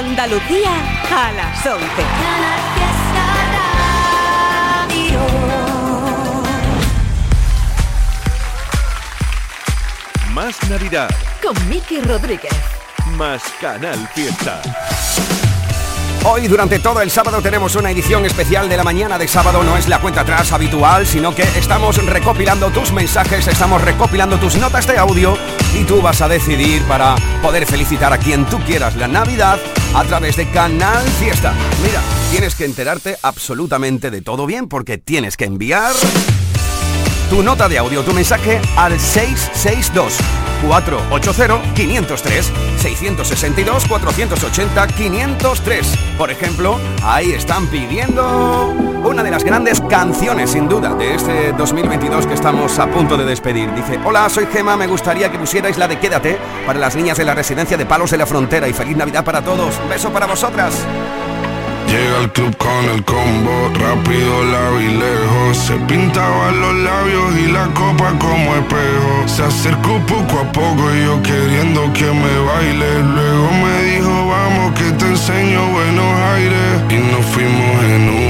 Andalucía a las 11. Más Navidad. Con Miki Rodríguez. Más Canal Fiesta. Hoy durante todo el sábado tenemos una edición especial de la mañana de sábado, no es la cuenta atrás habitual, sino que estamos recopilando tus mensajes, estamos recopilando tus notas de audio y tú vas a decidir para poder felicitar a quien tú quieras la Navidad a través de Canal Fiesta. Mira, tienes que enterarte absolutamente de todo bien porque tienes que enviar tu nota de audio, tu mensaje al 662 480 503 662 480 503. Por ejemplo, ahí están pidiendo una de las grandes canciones sin duda de este 2022 que estamos a punto de despedir. Dice, "Hola, soy Gema, me gustaría que pusierais la de Quédate para las niñas de la residencia de Palos de la Frontera y feliz Navidad para todos. beso para vosotras." Llega al club con el combo, rápido, la y lejos. Se pintaban los labios y la copa como espejo. Se acercó poco a poco y yo queriendo que me baile. Luego me dijo, vamos que te enseño buenos aires. Y nos fuimos en una,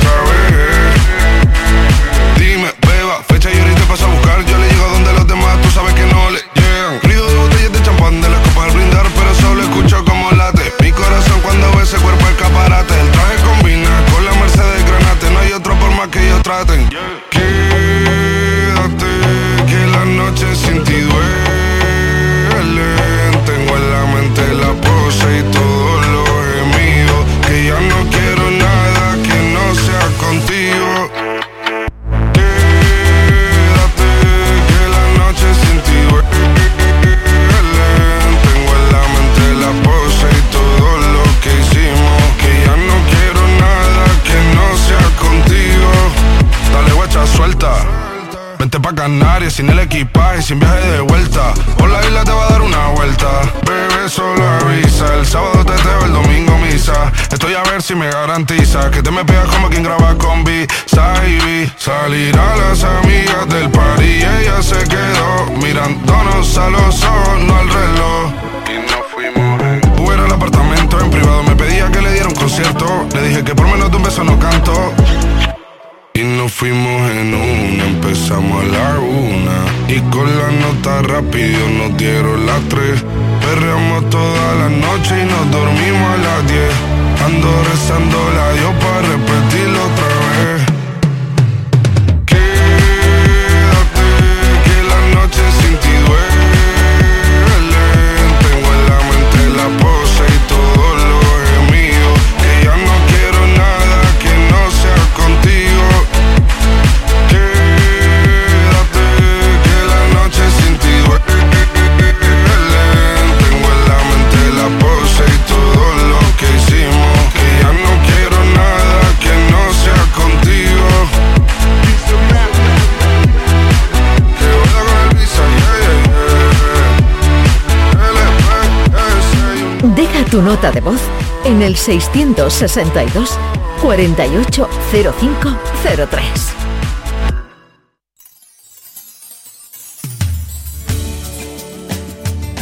Nota de voz en el 662 480503.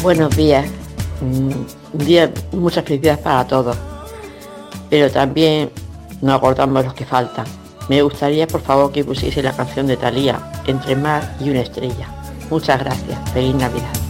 Buenos días. Mm, Un día muchas felicidades para todos. Pero también nos acordamos los que faltan. Me gustaría por favor que pusiese la canción de Thalía, Entre mar y una estrella. Muchas gracias. Feliz Navidad.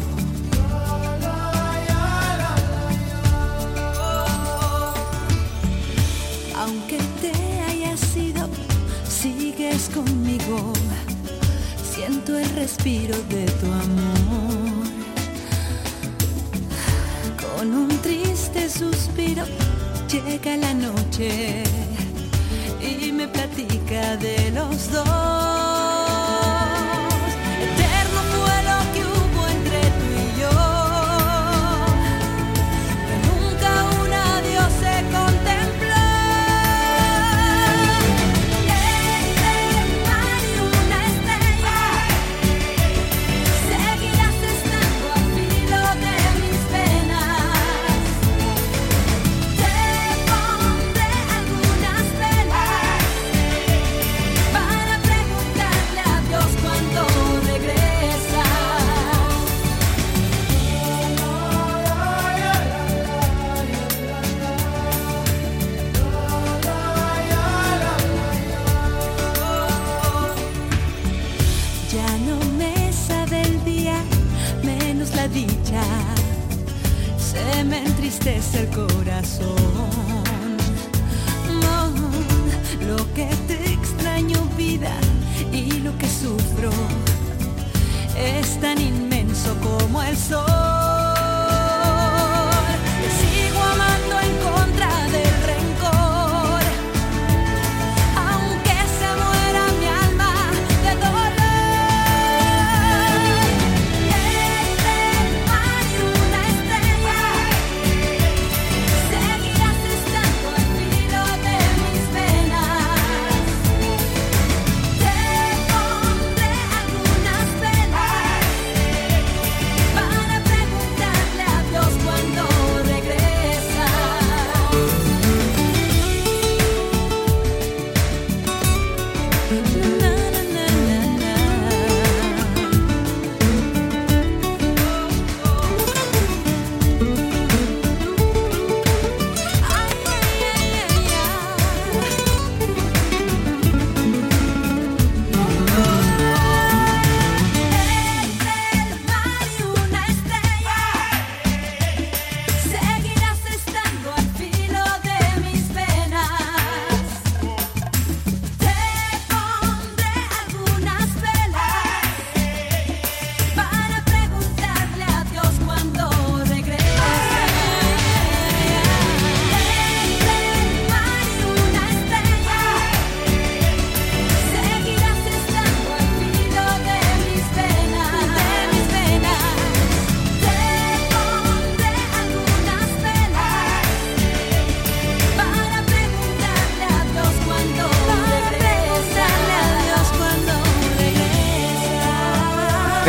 la dicha, se me entristece el corazón. Mon, lo que te extraño vida y lo que sufro es tan inmenso como el sol.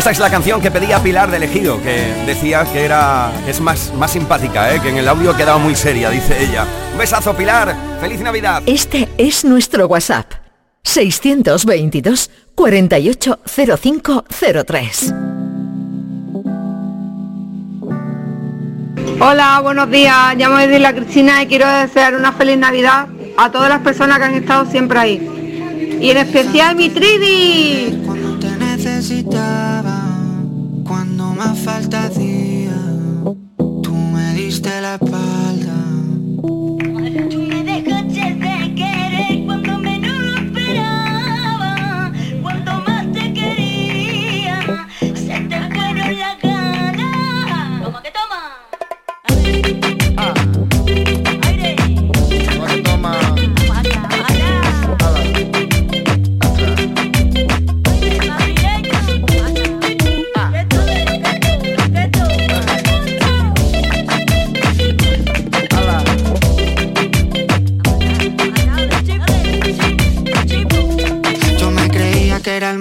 Esta es la canción que pedía Pilar de Elegido, que decía que era es más, más simpática, ¿eh? que en el audio quedaba muy seria, dice ella. Un besazo, Pilar. ¡Feliz Navidad! Este es nuestro WhatsApp. 622 480503. Hola, buenos días. Llamo desde la Cristina y quiero desear una feliz Navidad a todas las personas que han estado siempre ahí. Y en especial mi Trivi. Necesitaba, cuando más falta hacía, tú me diste la espalda.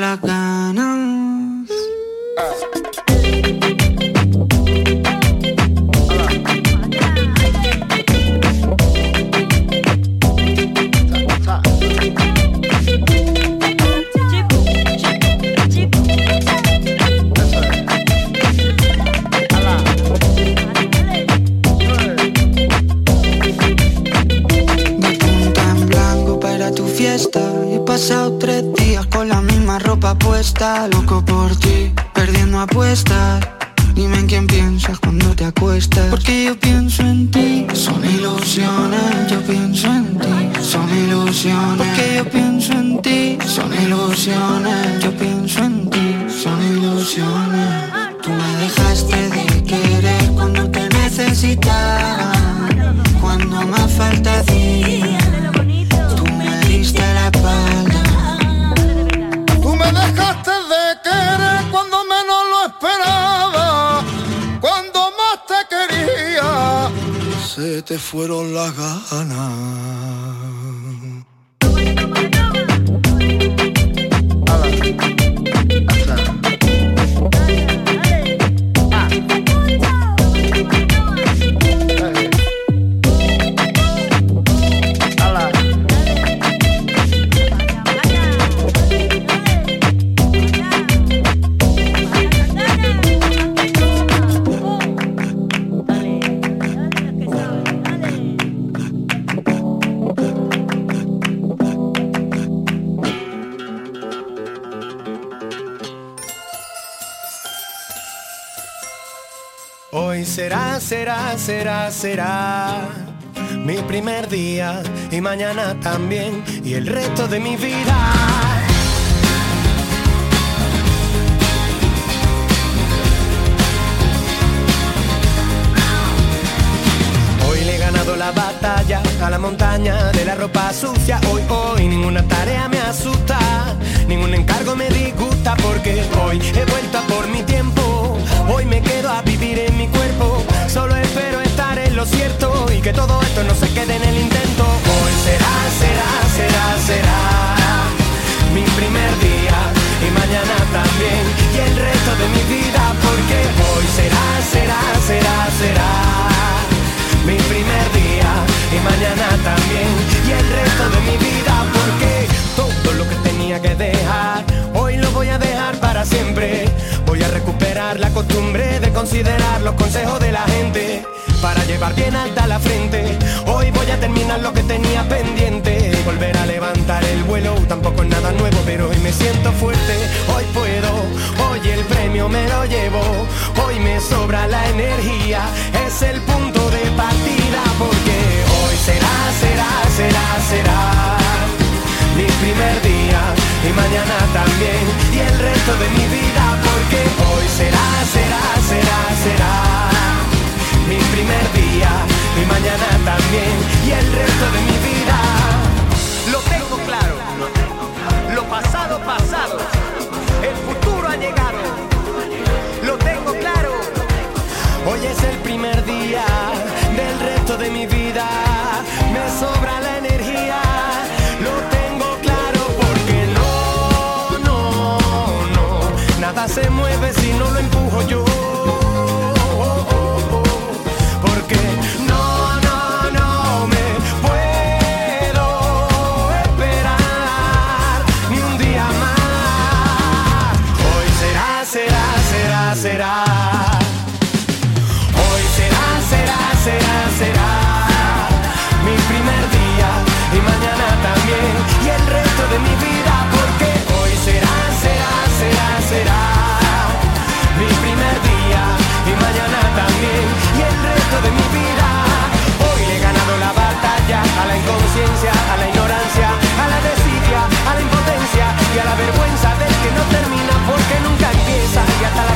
las ganas. Puesta. Será, mi primer día y mañana también y el resto de mi vida. Hoy he ganado la batalla a la montaña de la ropa sucia. Hoy, hoy, ninguna tarea me asusta, ningún encargo me disgusta porque hoy he vuelto a por mi tiempo. Hoy me quedo a vivir en mi cuerpo. Solo espero estar en lo cierto y que todo esto no se quede en el intento. Hoy será, será, será, será mi primer día y mañana también y el resto de mi vida porque hoy será, será, será, será mi primer día y mañana también y el resto de mi vida porque todo lo que tenía que dejar hoy lo voy a dejar para siempre voy a recuperar la costumbre de considerar los consejos de la gente para llevar bien alta la frente. Hoy voy a terminar lo que tenía pendiente volver a levantar el vuelo tampoco es nada nuevo pero hoy me siento fuerte. Hoy puedo hoy el premio me lo llevo hoy me sobra la energía es el punto de partida porque hoy será será será será mi primer día y mañana también y el resto de mi vida porque hoy será, será, será, será mi primer día y mañana también y el resto de mi vida. Lo tengo claro, lo pasado pasado, el futuro ha llegado, lo tengo claro. Hoy es el primer día del resto de mi vida, nada se mueve si no lo empujo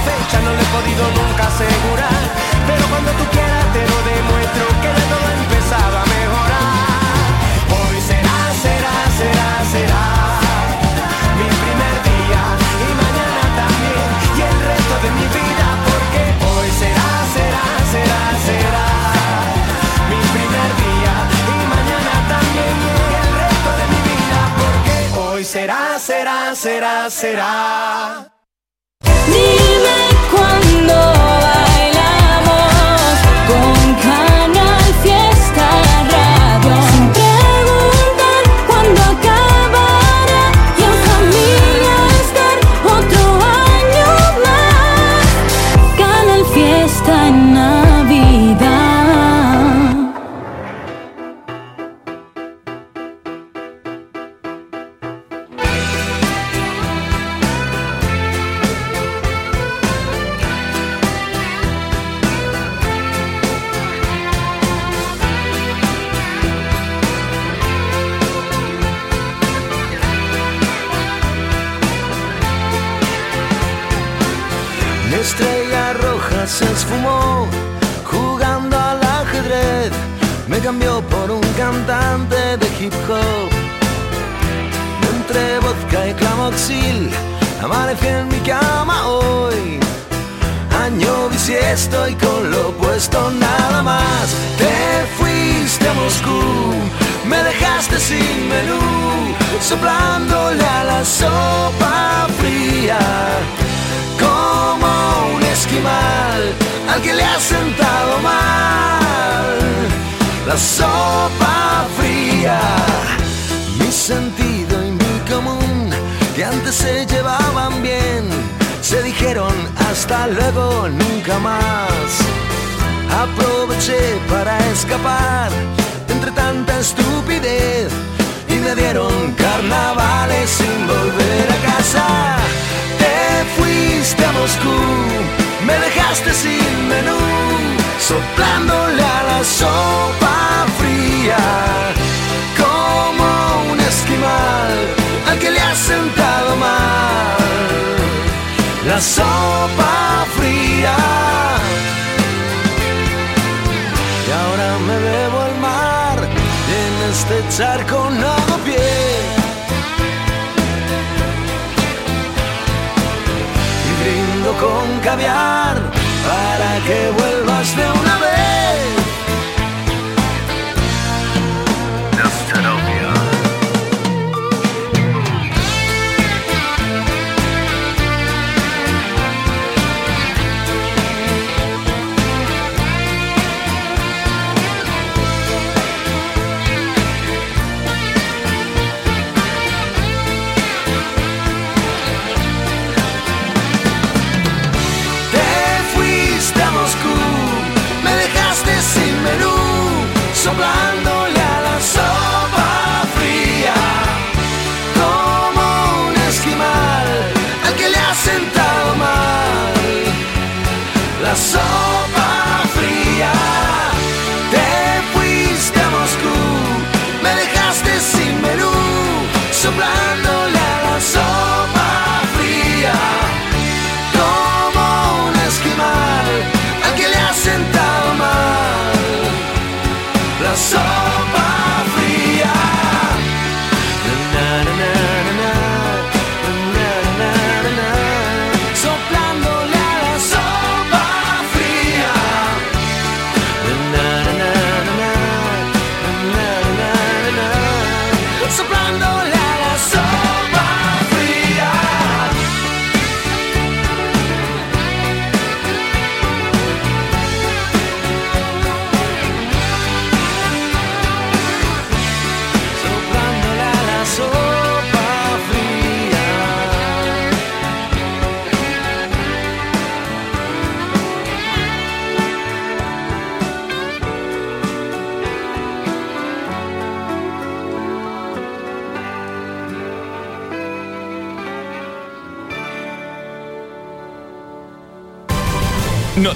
fecha no le he podido nunca asegurar. Pero cuando tú quieras te lo demuestro que ya todo ha empezado a mejorar. Hoy será, será, será, será mi primer día y mañana también y el resto de mi vida porque hoy será, será, será, será mi primer día y mañana también y el resto de mi vida porque hoy será, será, será, será. No. Se esfumó jugando al ajedrez. Me cambió por un cantante de hip hop. Entre vodka y clamoxil, amanecí en mi cama hoy. Año bisiesto y con lo opuesto nada más. Te fuiste a Moscú, me dejaste sin menú, soplándole a la sopa fría esquimal al que le ha sentado mal la sopa fría. Mi sentido y mi común, que antes se llevaban bien, se dijeron hasta luego, nunca más. Aproveché para escapar entre tanta estupidez y me dieron carnavales sin volver a casa. Te fuiste a Moscú, me dejaste sin menú, soplándole a la sopa fría, como un esquimal al que le ha sentado mal la sopa fría. Y ahora me bebo el mar en este charco no con caviar para que vuelvas de una vez.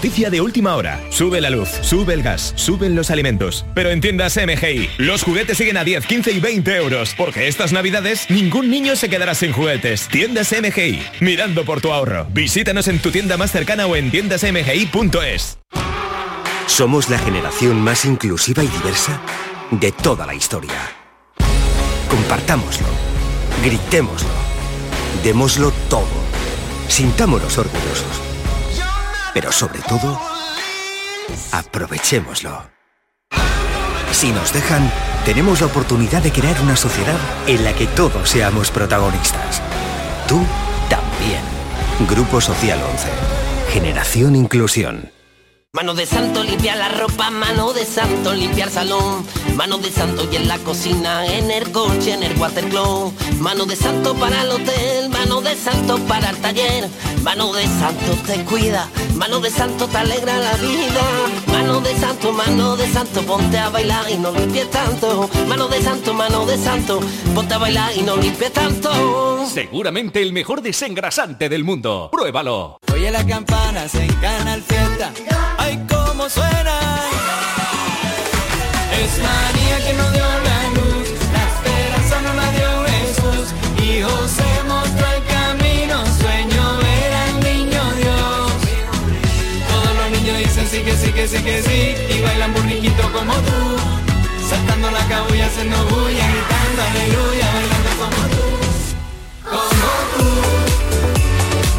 Noticia de última hora. Sube la luz, sube el gas, suben los alimentos. Pero en tiendas MGI, los juguetes siguen a 10, 15 y 20 euros. Porque estas navidades ningún niño se quedará sin juguetes. Tiendas MGI, mirando por tu ahorro. Visítanos en tu tienda más cercana o en tiendasmgi.es. Somos la generación más inclusiva y diversa de toda la historia. Compartámoslo, gritémoslo, démoslo todo, sintámonos orgullosos. Pero sobre todo, aprovechémoslo. Si nos dejan, tenemos la oportunidad de crear una sociedad en la que todos seamos protagonistas. Tú también. Grupo Social 11. Generación Inclusión. Mano de santo limpiar la ropa, mano de santo limpiar salón, mano de santo y en la cocina, en el coche, en el watercloak, mano de santo para el hotel, mano de santo para el taller, mano de santo te cuida, mano de santo te alegra la vida, mano de santo, mano de santo, ponte a bailar y no limpies tanto, mano de santo, mano de santo, ponte a bailar y no limpies tanto. Seguramente el mejor desengrasante del mundo. Pruébalo. Oye las campanas en Canal Fiesta. Ay, cómo suena. Es María que nos dio la luz. La esperanza no la dio Jesús. Y José mostró el camino. Sueño ver al niño Dios. Todos los niños dicen sí que sí que sí que sí. Y bailan burriquito como tú. Saltando la cabulla, haciendo bulla, gritando aleluya, bailando como tú. Como tú.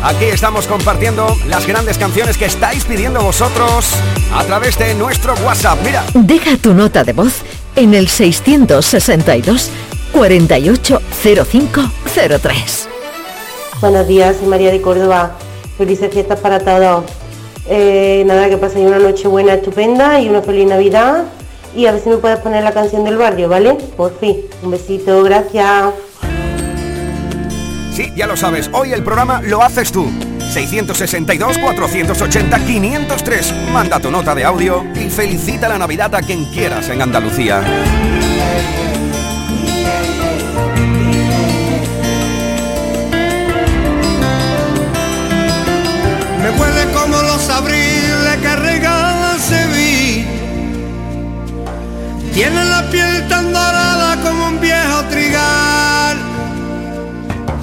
Aquí estamos compartiendo las grandes canciones que estáis pidiendo vosotros a través de nuestro WhatsApp. Mira, Deja tu nota de voz en el 662 480503. Buenos días, soy María de Córdoba. Felices fiestas para todos. Eh, nada, que paséis una noche buena, estupenda y una feliz Navidad. Y a ver si me puedes poner la canción del barrio, ¿vale? Por fin. Un besito, gracias. Sí, ya lo sabes, hoy el programa lo haces tú. 662-480-503. Manda tu nota de audio y felicita la Navidad a quien quieras en Andalucía. Me huele como los abriles que regala Sevilla. Tiene la piel tan dorada como un viejo trigal.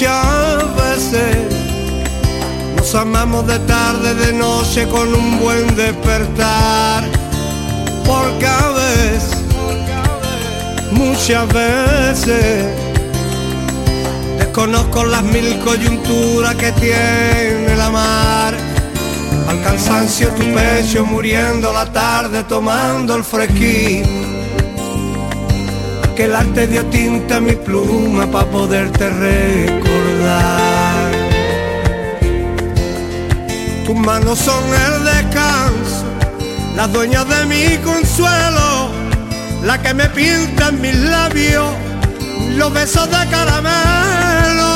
Muchas veces nos amamos de tarde, de noche con un buen despertar. Porque a veces muchas veces desconozco las mil coyunturas que tiene la mar. Al cansancio tu pecho muriendo la tarde tomando el fresquín. Que el arte dio tinta a mi pluma para poderte recordar. Tus manos son el descanso, las dueñas de mi consuelo la que me pinta en mis labios los besos de caramelo.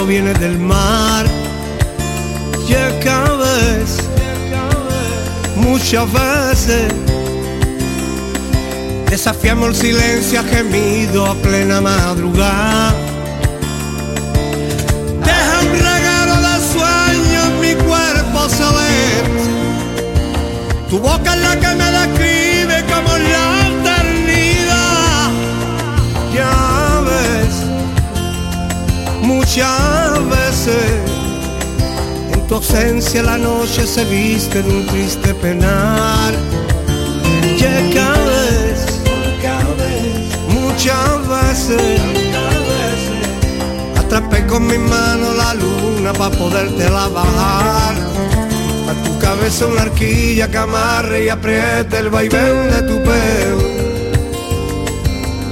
Cuando viene del mar. Y es que a veces, muchas veces, desafiamos el silencio a gemido a plena madrugada. Tu ausencia la noche se viste de un triste penar. Ya cada vez, muchas veces, atrapé con mi mano la luna para podértela bajar. A tu cabeza una arquilla que amarre y apriete el vaivén de tu pelo.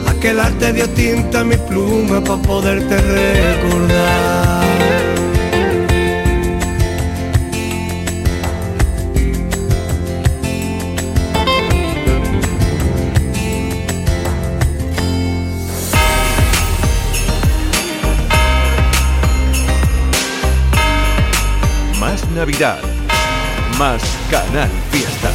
Aquel arte dio tinta a mi pluma para poderte recordar. Navidad. Más Canal Fiesta.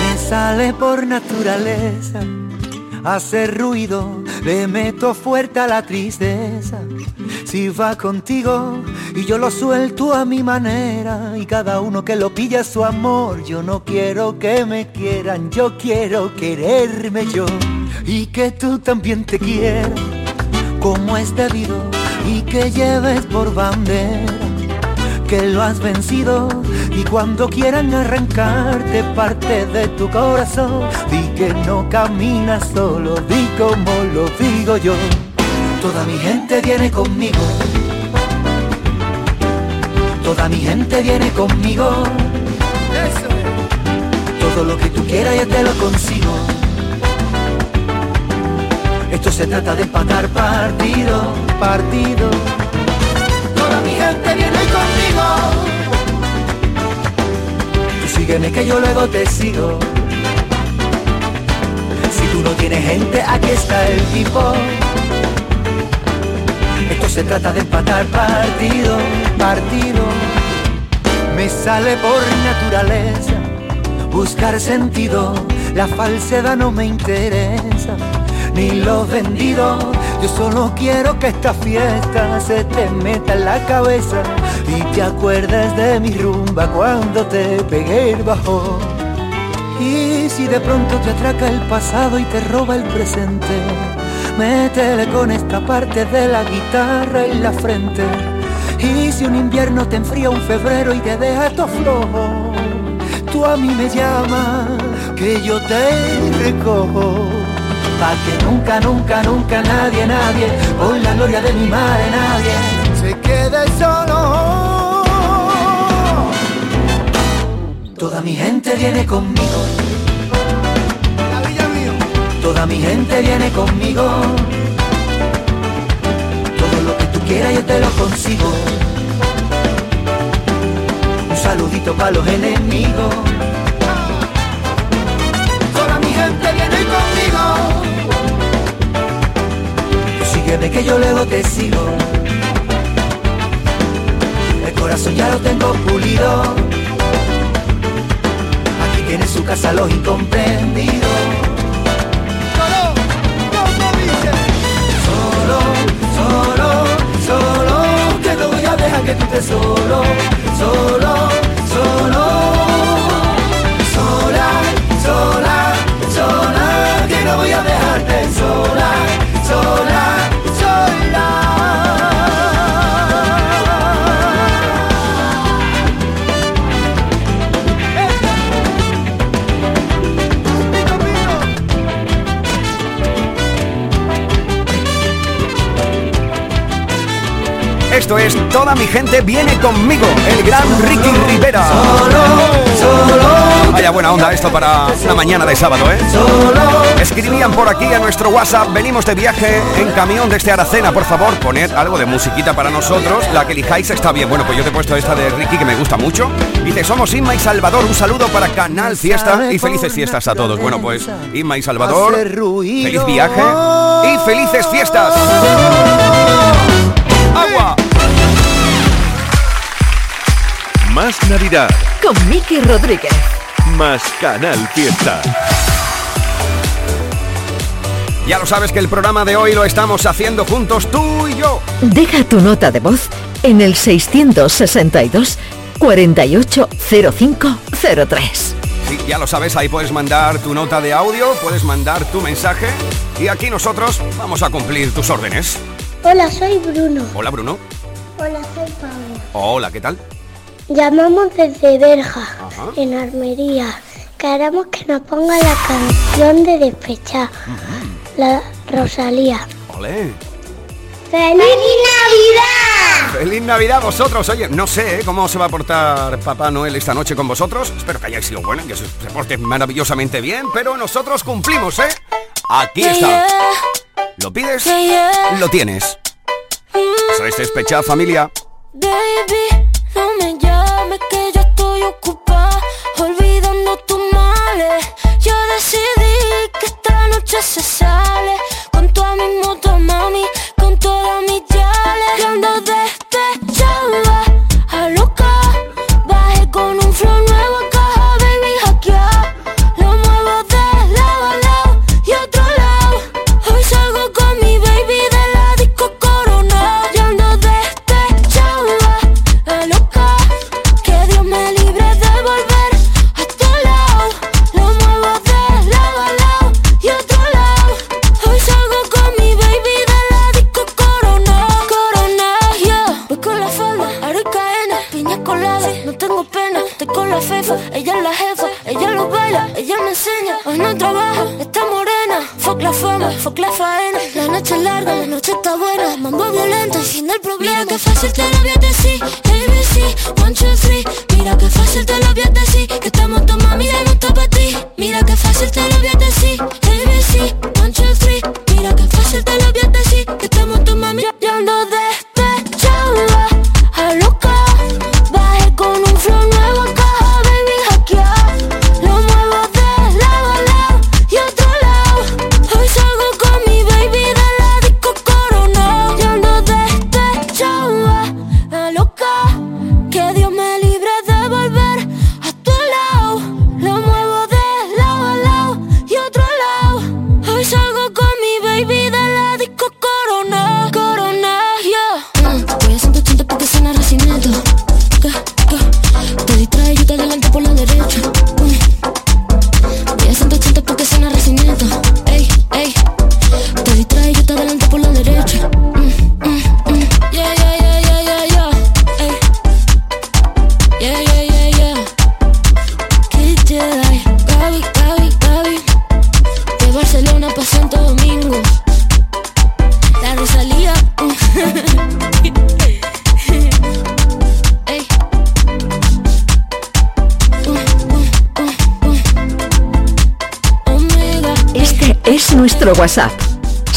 Me sale por naturaleza hacer ruido, le meto fuerte a la tristeza. Si va contigo y yo lo suelto a mi manera y cada uno que lo pilla su amor, yo no quiero que me quieran, yo quiero quererme yo. Y que tú también te quieras como es debido y que lleves por bandera que lo has vencido. Y cuando quieran arrancarte parte de tu corazón, di que no caminas solo, di como lo digo yo. Toda mi gente viene conmigo, toda mi gente viene conmigo. Todo lo que tú quieras yo te lo consigo. Esto se trata de empatar partido, partido. Toda mi gente viene conmigo. Tú sígueme que yo luego te sigo. Si tú no tienes gente, aquí está el tipo. Se trata de empatar partido, partido. Me sale por naturaleza buscar sentido. La falsedad no me interesa, ni lo vendido. Yo solo quiero que esta fiesta se te meta en la cabeza y te acuerdes de mi rumba cuando te pegué el bajón. Y si de pronto te atraca el pasado y te roba el presente, métele con esta parte de la guitarra en la frente. Y si un invierno te enfría un febrero y te deja todo flojo, tú a mí me llamas, que yo te recojo. Pa' que nunca, nunca, nunca nadie, nadie, por la gloria de mi madre, nadie se quede solo. Toda mi gente viene conmigo. Toda mi gente viene conmigo. Todo lo que tú quieras yo te lo consigo. Un saludito para los enemigos. Toda mi gente viene conmigo. Tú sígueme que yo luego te sigo. El corazón ya lo tengo pulido. Aquí tiene su casa los incomprendidos. Solo, solo, que no voy a dejar que tú estés solo, solo, solo, Toda mi gente viene conmigo, el gran Ricky Rivera. Vaya buena onda esto para una mañana de sábado, ¿eh? Escribían por aquí a nuestro WhatsApp, venimos de viaje en camión desde Aracena, por favor, poned algo de musiquita para nosotros, la que elijáis está bien. Bueno, pues yo te he puesto esta de Ricky que me gusta mucho. Dice, somos Inma y Salvador, un saludo para Canal Fiesta y felices fiestas a todos. Bueno, pues Inma y Salvador, feliz viaje y felices fiestas. Más Navidad, Con Miki Rodríguez. más Canal Fiesta. Ya lo sabes que el programa de hoy lo estamos haciendo juntos tú y yo. Deja tu nota de voz en el 662 480503. Sí, ya lo sabes, ahí puedes mandar tu nota de audio, puedes mandar tu mensaje y aquí nosotros vamos a cumplir tus órdenes. Hola, soy Bruno. Hola Bruno. Hola, soy Pablo. Hola, ¿qué tal? Llamamos desde Berja, en Armería. Queremos que nos ponga la canción de Despechar, la Rosalía. Ole. ¡Feliz Navidad! Feliz Navidad a vosotros. Oye, no sé ¿eh? cómo se va a portar Papá Noel esta noche con vosotros. Espero que hayáis sido bueno y que se porte maravillosamente bien, pero nosotros cumplimos, ¿eh? Aquí está. ¿Lo pides? Lo tienes. Eso es despechada familia. Baby,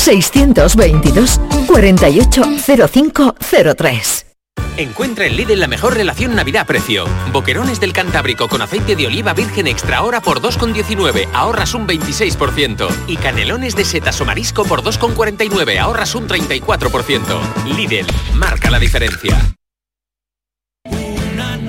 622 480503. Encuentra en Lidl la mejor relación Navidad-precio. Boquerones del Cantábrico con aceite de oliva virgen extra hora por 2,19, ahorras un 26%. Y canelones de setas o marisco por 2,49, ahorras un 34%. Lidl, marca la diferencia.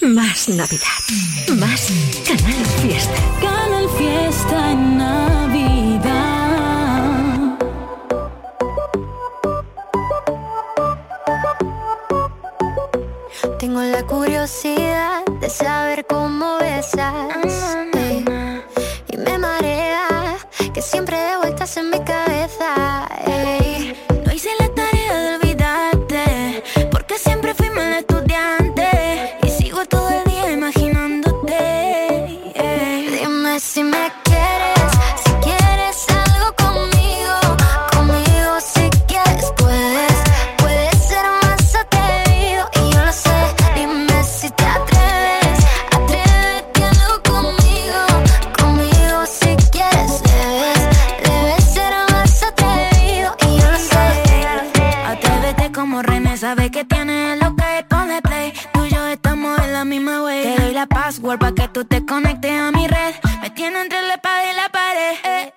Más Navidad. Más Canal Fiesta. Canal Fiesta en Navidad. Tengo la curiosidad de saber cómo besas ey, Y me marea que siempre de vueltas en mi cabeza ey. Password para que tú te conectes a mi red. Me tiene entre la espada y la pared.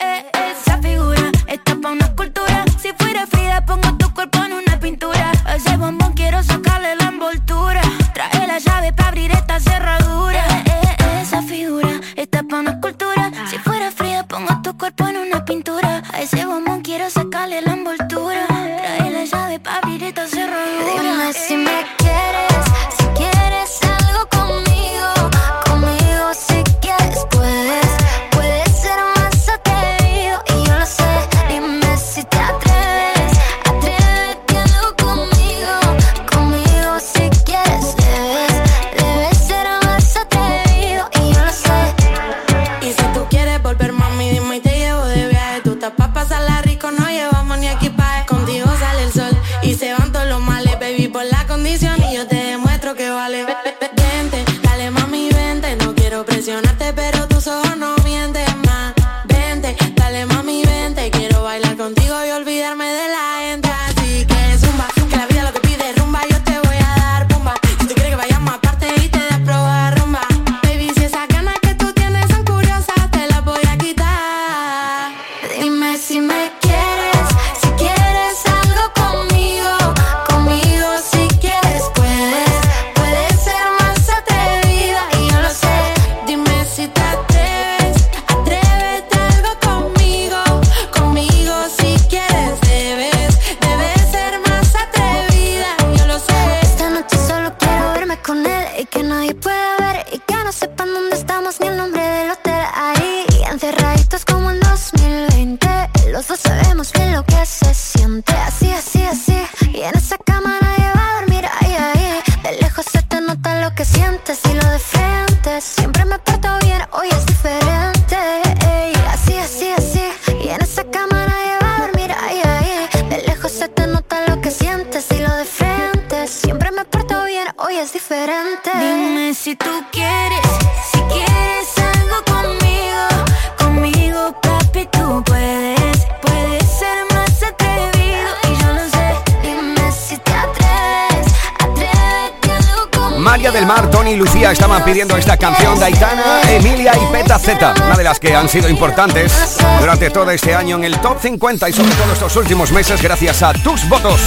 María del Mar, Tony y Lucía estaban pidiendo esta canción de Aitana, Emilia y Peta Z, una de las que han sido importantes durante todo este año en el top 50 y sobre todo estos últimos meses gracias a tus votos.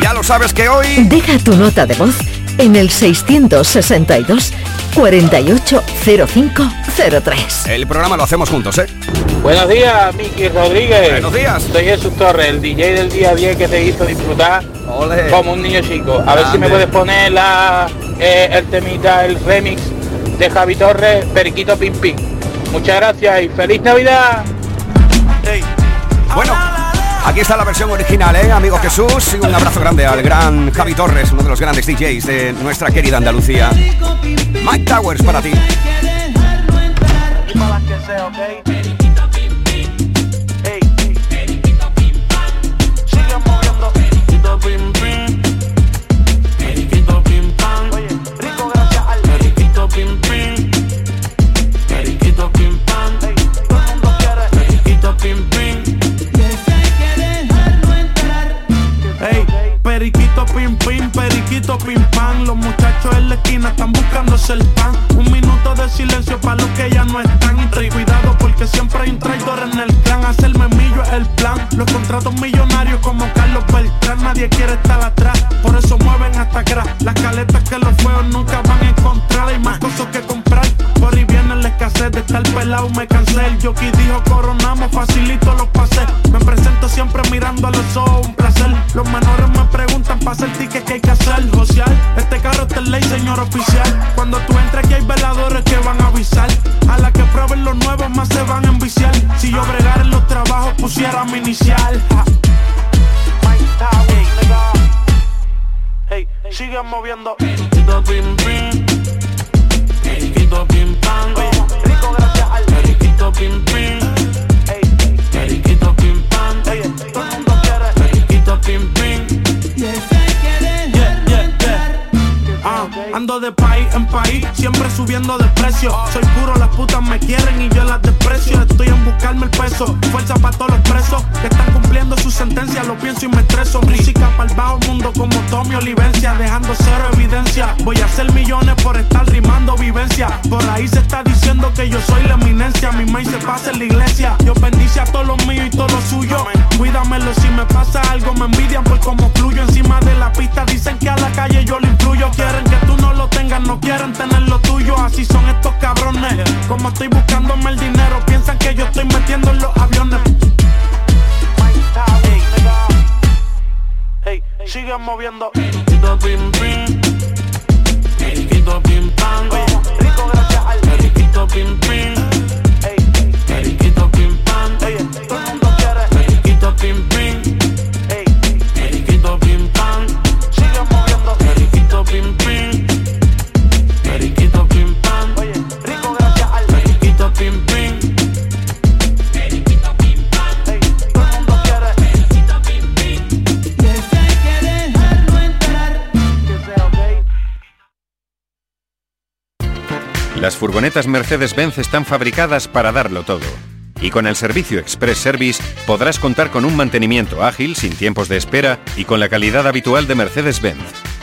Ya lo sabes que hoy Deja tu nota de voz en el 662 480503. el programa lo hacemos juntos, ¿eh? Buenos días, Miki Rodríguez. Buenos días. Soy Jesús Torres, el DJ del día 10 que te hizo disfrutar como un niño chico. A ver si me puedes poner la, eh, el temita, el remix de Javi Torres, Periquito Pim Pim. Muchas gracias y feliz Navidad. Bueno, aquí está la versión original, ¿eh? Amigo Jesús, y un abrazo grande al gran Javi Torres, uno de los grandes DJs de nuestra querida Andalucía. Mike Towers para ti. los muchachos esquina están buscándose el pan. Un minuto de silencio para los que ya no están. Y cuidado porque siempre hay un traidor en el clan. Hacerme millo es el plan. Los contratos millonarios como Carlos Beltrán. Nadie quiere estar atrás. Por eso mueven hasta atrás. Las caletas que los feos nunca van a encontrar. Hay más cosas que comprar. Por ahí viene la escasez de estar pelado. Me cansé. El jockey dijo coronamos. Facilito los pases. Me presento siempre mirando a los ojos. Un placer. Los menores me preguntan para hacer ticket que hay que hacer. Social. Este carro en ley, señor oficial. Cuando tú entres aquí hay veladores que van a avisar. A la que prueben los nuevos más se van a enviciar. Si yo bregara en los trabajos pusiera mi inicial. Ja. Hey, sigue moviendo. Periquito pim pim. Periquito pim pam. Rico gracias al periquito pim pim. Periquito pim pam. Todo el mundo quiere periquito pim pim. Yeah, yeah, yeah. Ando de país en país, siempre subiendo de precio. Soy puro, las putas me quieren y yo las desprecio. Estoy en buscarme el peso, fuerza para todos los presos que están cumpliendo su sentencia. Lo pienso y me estreso. Música para el bajo mundo como Tommy Olivencia, dejando cero evidencia. Voy a hacer millones por estar rimando vivencia. Por ahí se está diciendo que yo soy la eminencia. Mi maíz se pasa en la iglesia. Dios bendice a todos los míos y todo lo suyo. Cuídamelo si me pasa algo, me envidian por como fluyo encima de la pista. Dicen que a la calle yo lo influyo. Quieren que tú no lo tengas, no quieren tener lo tuyo. Así son estos cabrones. Como estoy buscándome el dinero, piensan que yo estoy metiendo en los aviones. Hey, sigue moviendo. Periquito pim pim. Periquito pim pam. Rico gracias al periquito pim pim. Periquito pim pam. Todo el mundo quiere periquito pim pim. Las furgonetas Mercedes-Benz están fabricadas para darlo todo. Y con el servicio Express Service podrás contar con un mantenimiento ágil, sin tiempos de espera y con la calidad habitual de Mercedes-Benz.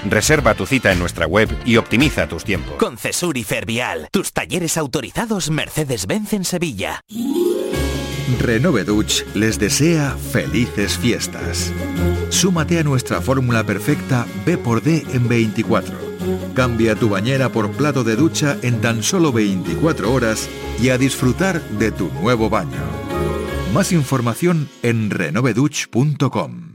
Reserva tu cita en nuestra web y optimiza tus tiempos. Con Cesur y Fervial, tus talleres autorizados Mercedes-Benz en Sevilla. Renoveduch les desea felices fiestas. Súmate a nuestra fórmula perfecta B por D en 24. Cambia tu bañera por plato de ducha en tan solo 24 horas y a disfrutar de tu nuevo baño. Más información en renoveduch.com.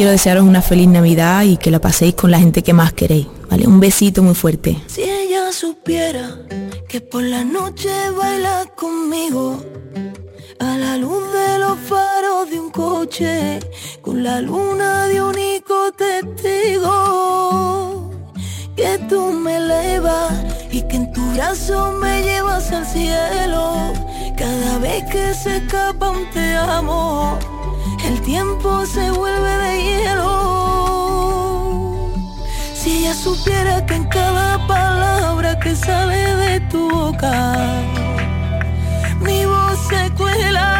Quiero desearos una feliz Navidad y que la paséis con la gente que más queréis. ¿Vale? Un besito muy fuerte. Si ella supiera que por la noche baila conmigo a la luz de los faros de un coche con la luna de único testigo que tú me elevas y que en tu brazo me llevas al cielo cada vez que se escapa un te amo el tiempo se vuelve de hielo si ella supiera que en cada palabra que sale de tu boca mi voz se cuela.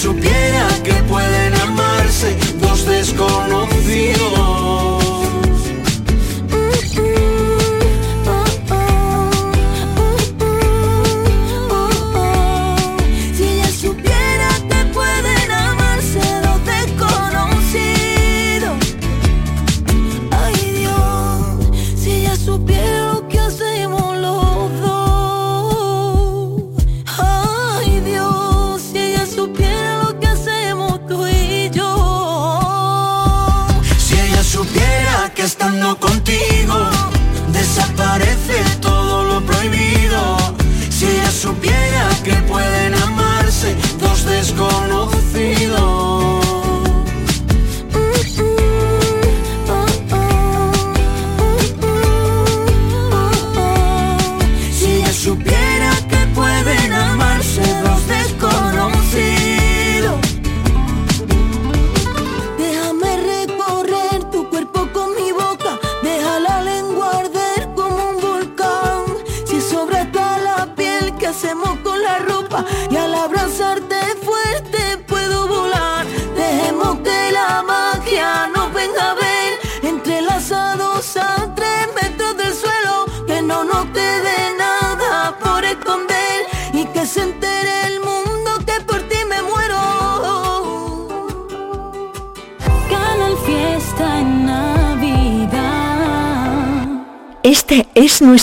Supiera que pueden amarse dos desconocidos.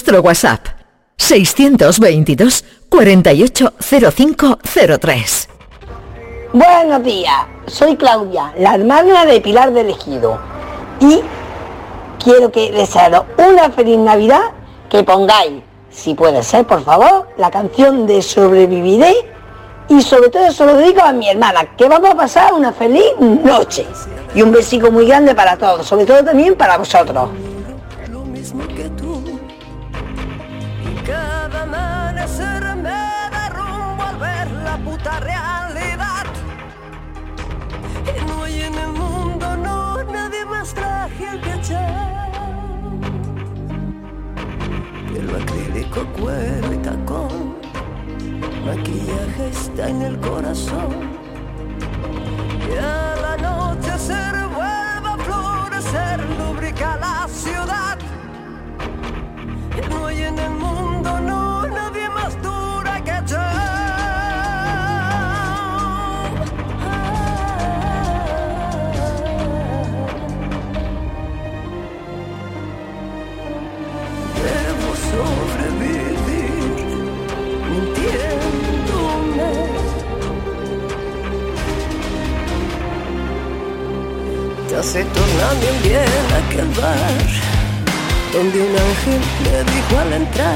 Nuestro WhatsApp. 622 480503. Buenos días, soy Claudia, la hermana de Pilar del Ejido. Y quiero que desearos una feliz Navidad, que pongáis, si puede ser, por favor, la canción de Sobreviviré. Y sobre todo eso lo digo a mi hermana, que vamos a pasar una feliz noche. Y un besico muy grande para todos, sobre todo también para vosotros. Frágil echar. Pelo acrílico, cuero y tacón. Maquillaje está en el corazón. Y al anochecer vuelve a florecer, lubrica la ciudad. No hay en el mundo, no, Te hace tornar bien bien aquel bar donde un ángel me dijo al entrar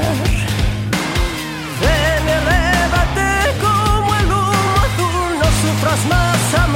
Ven, elévate como el humo azul, no sufras más amor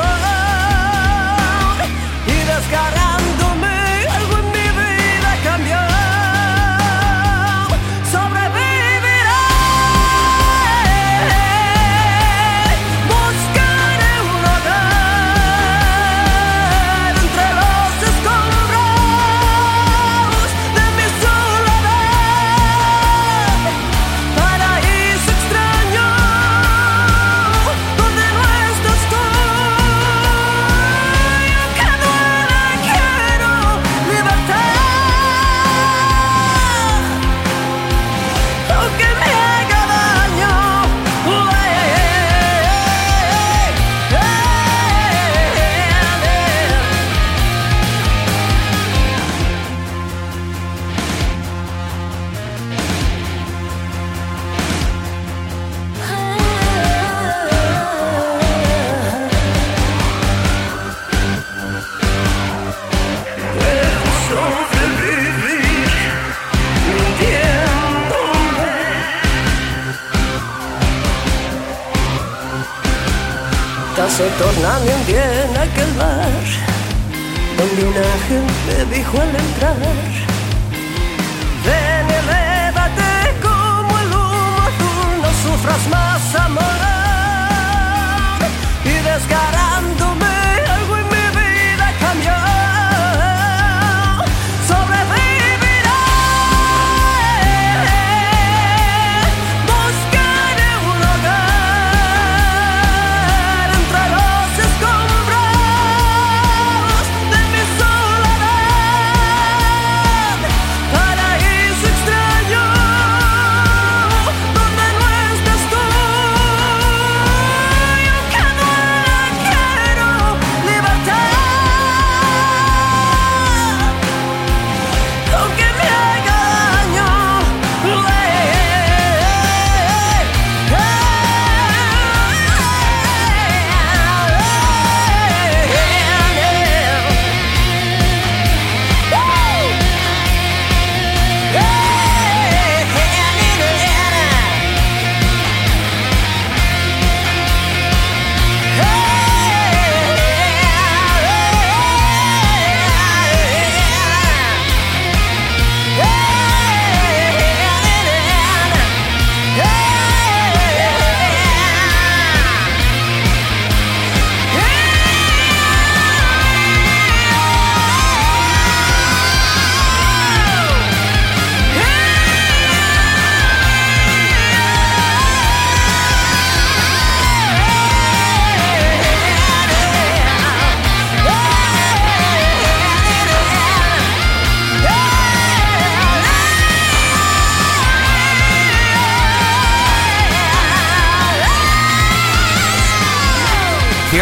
dijo al entrar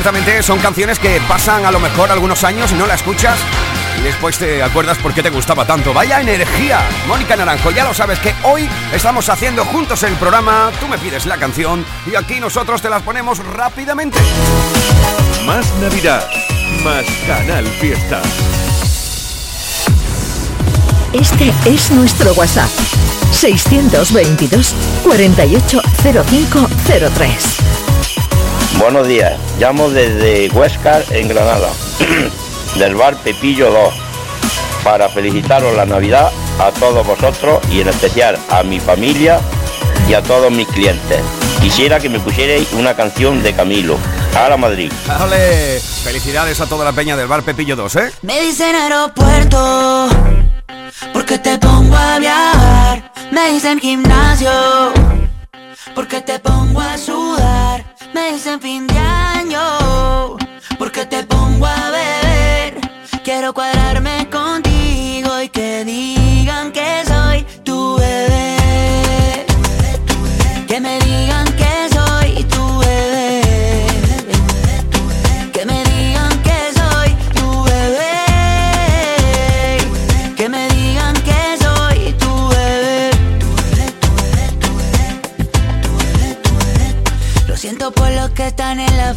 Ciertamente son canciones que pasan a lo mejor algunos años y no la escuchas y después te acuerdas por qué te gustaba tanto. Vaya energía, Mónica Naranjo, ya lo sabes que hoy estamos haciendo juntos el programa, tú me pides la canción y aquí nosotros te las ponemos rápidamente. Más Navidad, más Canal Fiesta. Este es nuestro WhatsApp. 622 480503. Buenos días, llamo desde Huescar, en Granada, del bar Pepillo 2, para felicitaros la Navidad a todos vosotros y en especial a mi familia y a todos mis clientes. Quisiera que me pusierais una canción de Camilo. Ahora Madrid. Dale, felicidades a toda la peña del bar Pepillo 2, ¿eh? Me dicen aeropuerto porque te pongo a viajar. Me dicen gimnasio porque te pongo a sudar. Me dicen fin de año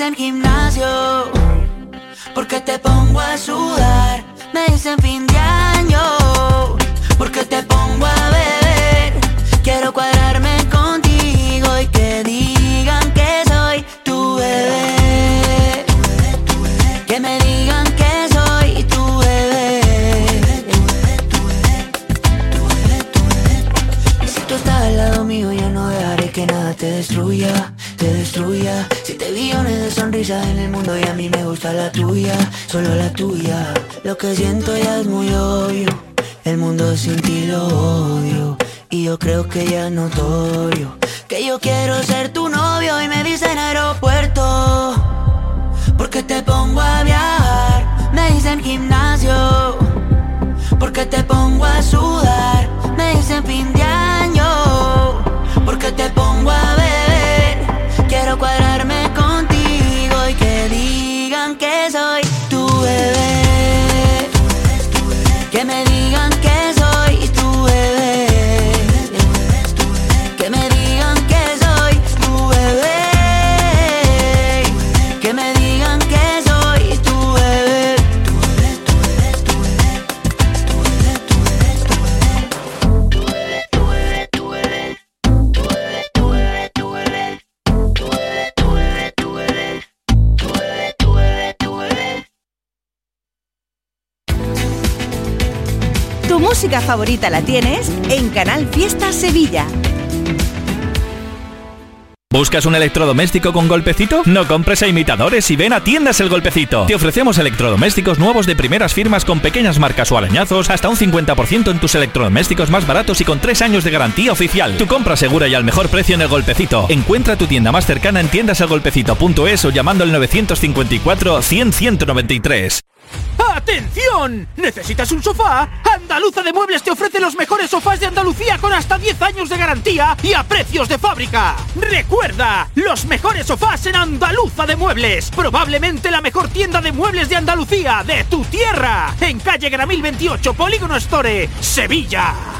dicen gimnasio, porque te pongo a sudar. Me dicen fin de año, la tuya, solo la tuya. Lo que siento ya es muy obvio. El mundo sin ti lo odio. Y yo creo que ya es notorio que yo quiero ser tu novio y me dicen aeropuerto porque te pongo a viajar. Me dicen Que favorita la tienes en Canal Fiesta Sevilla. ¿Buscas un electrodoméstico con golpecito? No compres a imitadores y ven a Tiendas El Golpecito. Te ofrecemos electrodomésticos nuevos de primeras firmas con pequeñas marcas o arañazos, hasta un 50% en tus electrodomésticos más baratos y con 3 años de garantía oficial. Tu compra segura y al mejor precio en El Golpecito. Encuentra tu tienda más cercana en tiendaselgolpecito.es o llamando al 954 100 193. ¡Atención! ¿Necesitas un sofá? Andaluza de Muebles te ofrece los mejores sofás de Andalucía con hasta 10 años de garantía y a precios de fábrica. Recuerda, los mejores sofás en Andaluza de Muebles. Probablemente la mejor tienda de muebles de Andalucía, de tu tierra. En calle Gramil 28, Polígono Store, Sevilla.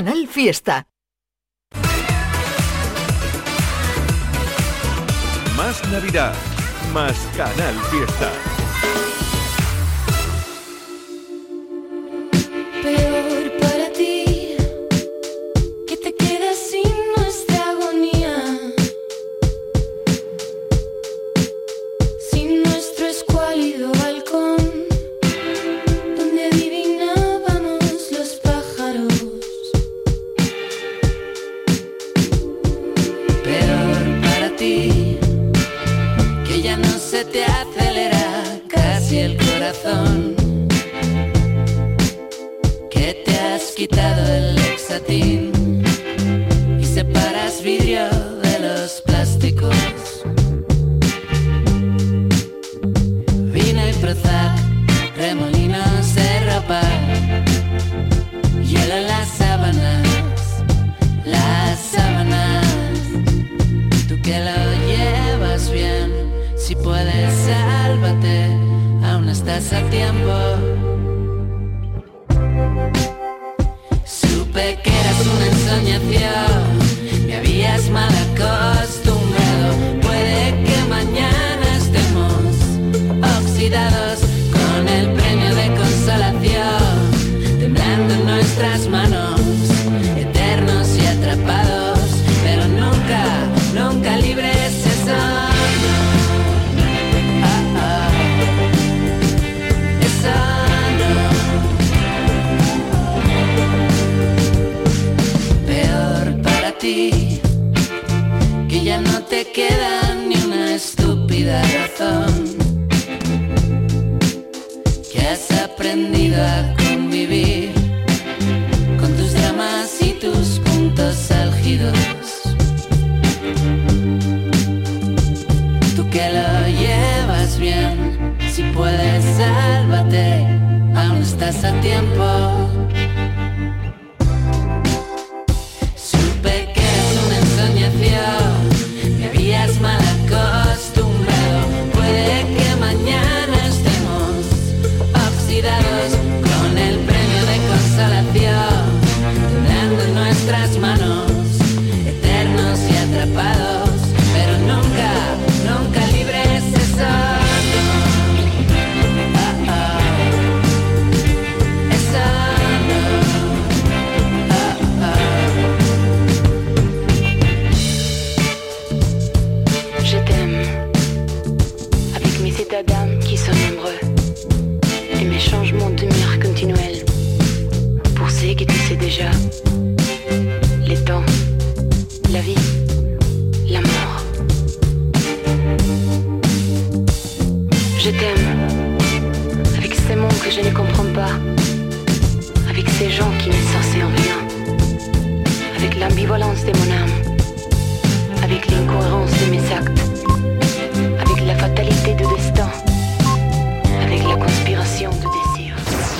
Canal Fiesta. Más Navidad, más Canal Fiesta.